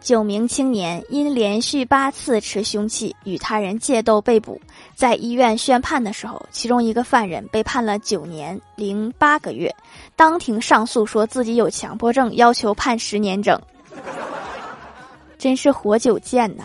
九名青年因连续八次持凶器与他人械斗被捕在医院宣判的时候其中一个犯人被判了九年零八个月。当庭上诉说自己有强迫症要求判十年整。真是活久见呐。